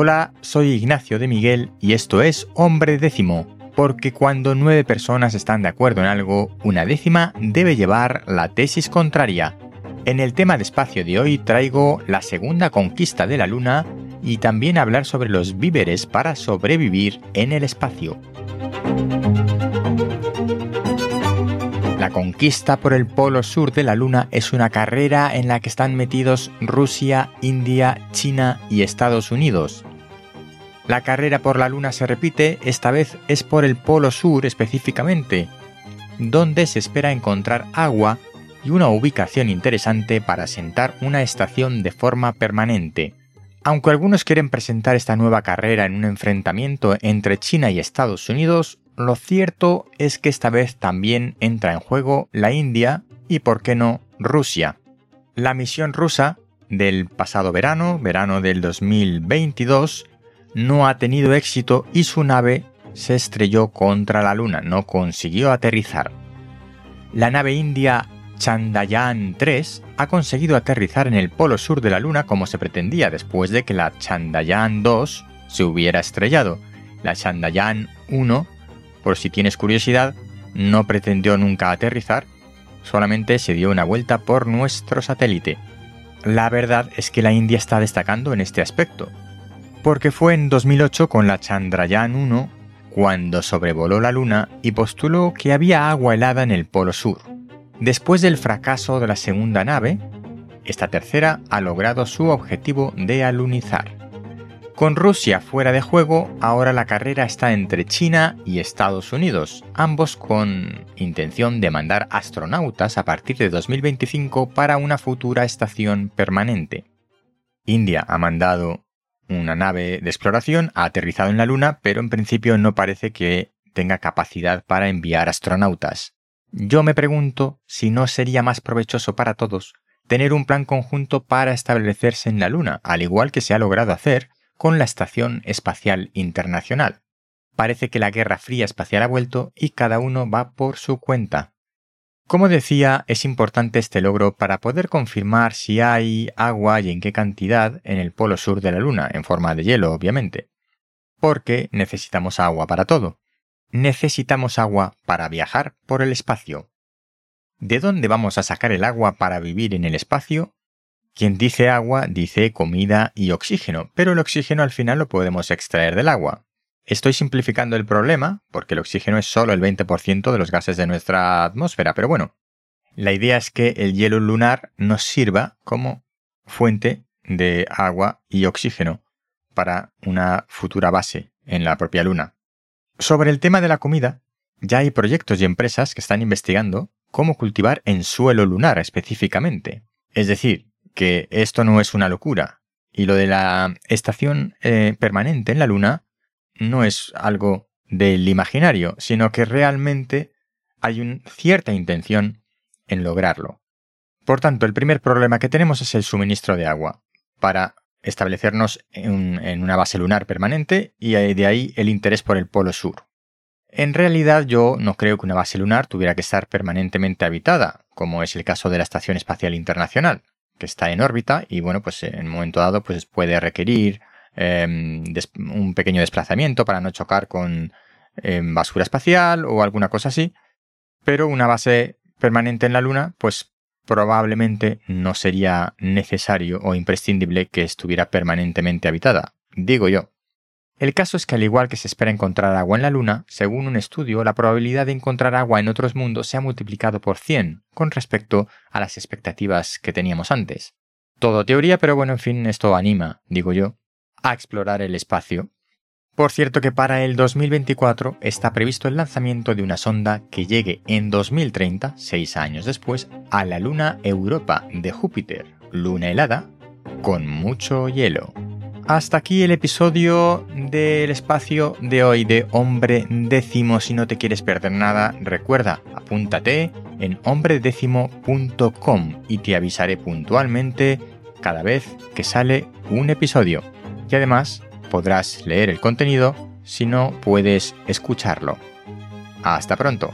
Hola, soy Ignacio de Miguel y esto es Hombre Décimo, porque cuando nueve personas están de acuerdo en algo, una décima debe llevar la tesis contraria. En el tema de espacio de hoy traigo la segunda conquista de la Luna y también hablar sobre los víveres para sobrevivir en el espacio. La conquista por el polo sur de la Luna es una carrera en la que están metidos Rusia, India, China y Estados Unidos. La carrera por la Luna se repite, esta vez es por el polo sur específicamente, donde se espera encontrar agua y una ubicación interesante para asentar una estación de forma permanente. Aunque algunos quieren presentar esta nueva carrera en un enfrentamiento entre China y Estados Unidos, lo cierto es que esta vez también entra en juego la India y, por qué no, Rusia. La misión rusa del pasado verano, verano del 2022, no ha tenido éxito y su nave se estrelló contra la Luna, no consiguió aterrizar. La nave india Chandrayaan 3 ha conseguido aterrizar en el polo sur de la Luna como se pretendía después de que la Chandrayaan 2 se hubiera estrellado. La Chandrayaan 1 por si tienes curiosidad, no pretendió nunca aterrizar, solamente se dio una vuelta por nuestro satélite. La verdad es que la India está destacando en este aspecto, porque fue en 2008 con la Chandrayaan 1 cuando sobrevoló la Luna y postuló que había agua helada en el Polo Sur. Después del fracaso de la segunda nave, esta tercera ha logrado su objetivo de alunizar. Con Rusia fuera de juego, ahora la carrera está entre China y Estados Unidos, ambos con intención de mandar astronautas a partir de 2025 para una futura estación permanente. India ha mandado una nave de exploración, ha aterrizado en la Luna, pero en principio no parece que tenga capacidad para enviar astronautas. Yo me pregunto si no sería más provechoso para todos tener un plan conjunto para establecerse en la Luna, al igual que se ha logrado hacer con la Estación Espacial Internacional. Parece que la Guerra Fría Espacial ha vuelto y cada uno va por su cuenta. Como decía, es importante este logro para poder confirmar si hay agua y en qué cantidad en el polo sur de la Luna, en forma de hielo, obviamente. Porque necesitamos agua para todo. Necesitamos agua para viajar por el espacio. ¿De dónde vamos a sacar el agua para vivir en el espacio? Quien dice agua dice comida y oxígeno, pero el oxígeno al final lo podemos extraer del agua. Estoy simplificando el problema, porque el oxígeno es solo el 20% de los gases de nuestra atmósfera, pero bueno, la idea es que el hielo lunar nos sirva como fuente de agua y oxígeno para una futura base en la propia luna. Sobre el tema de la comida, ya hay proyectos y empresas que están investigando cómo cultivar en suelo lunar específicamente. Es decir, que esto no es una locura. Y lo de la estación eh, permanente en la Luna no es algo del imaginario, sino que realmente hay una cierta intención en lograrlo. Por tanto, el primer problema que tenemos es el suministro de agua para establecernos en, una base lunar permanente y de ahí el interés por el polo sur. En realidad yo no creo que una base lunar tuviera que estar permanentemente habitada, como es el caso de la Estación Espacial Internacional que está en órbita y bueno, pues en un momento dado pues puede requerir em, un pequeño desplazamiento para no chocar con em, basura espacial o alguna cosa así. Pero una base permanente en la Luna, pues probablemente no sería necesario o imprescindible que estuviera permanentemente habitada, digo yo. El caso es que al igual que se espera encontrar agua en la Luna, según un estudio, la probabilidad de encontrar agua en otros mundos se ha multiplicado por 100 con respecto a las expectativas que teníamos antes. Todo teoría, pero bueno, en fin, esto anima, digo yo, a explorar el espacio. Por cierto que para el 2024 está previsto el lanzamiento de una sonda que llegue en 2030, seis años después, a la Luna Europa de Júpiter, luna helada, con mucho hielo. Hasta aquí el episodio del espacio de hoy de Hombre Décimo. Si no te quieres perder nada, recuerda, apúntate en hombredécimo.com y te avisaré puntualmente cada vez que sale un episodio. Y además podrás leer el contenido si no puedes escucharlo. Hasta pronto.